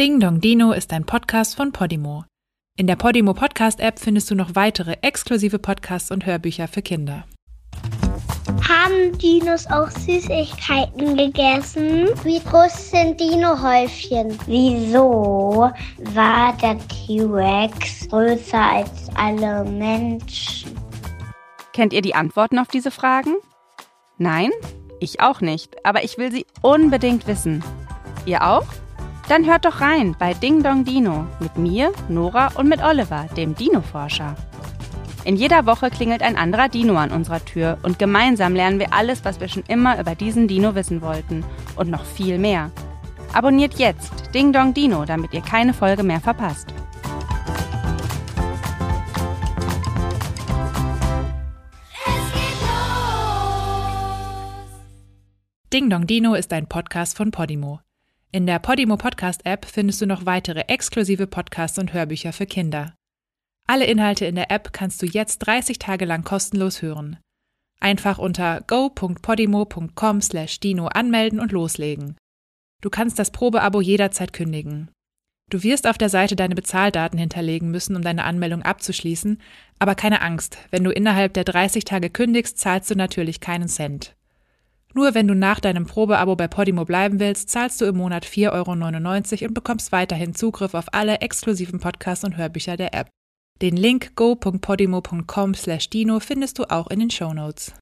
Ding Dong Dino ist ein Podcast von Podimo. In der Podimo Podcast App findest du noch weitere exklusive Podcasts und Hörbücher für Kinder. Haben Dinos auch Süßigkeiten gegessen? Wie groß sind Dinohäufchen? Wieso war der T-Rex größer als alle Menschen? Kennt ihr die Antworten auf diese Fragen? Nein? Ich auch nicht, aber ich will sie unbedingt wissen. Ihr auch? Dann hört doch rein bei Ding Dong Dino mit mir, Nora und mit Oliver, dem Dino-Forscher. In jeder Woche klingelt ein anderer Dino an unserer Tür und gemeinsam lernen wir alles, was wir schon immer über diesen Dino wissen wollten und noch viel mehr. Abonniert jetzt Ding Dong Dino, damit ihr keine Folge mehr verpasst. Ding Dong Dino ist ein Podcast von Podimo. In der Podimo Podcast App findest du noch weitere exklusive Podcasts und Hörbücher für Kinder. Alle Inhalte in der App kannst du jetzt 30 Tage lang kostenlos hören. Einfach unter go.podimo.com/dino anmelden und loslegen. Du kannst das Probeabo jederzeit kündigen. Du wirst auf der Seite deine Bezahldaten hinterlegen müssen, um deine Anmeldung abzuschließen, aber keine Angst, wenn du innerhalb der 30 Tage kündigst, zahlst du natürlich keinen Cent. Nur wenn du nach deinem Probeabo bei Podimo bleiben willst, zahlst du im Monat 4,99 Euro und bekommst weiterhin Zugriff auf alle exklusiven Podcasts und Hörbücher der App. Den Link go.podimo.com/dino findest du auch in den Show Notes.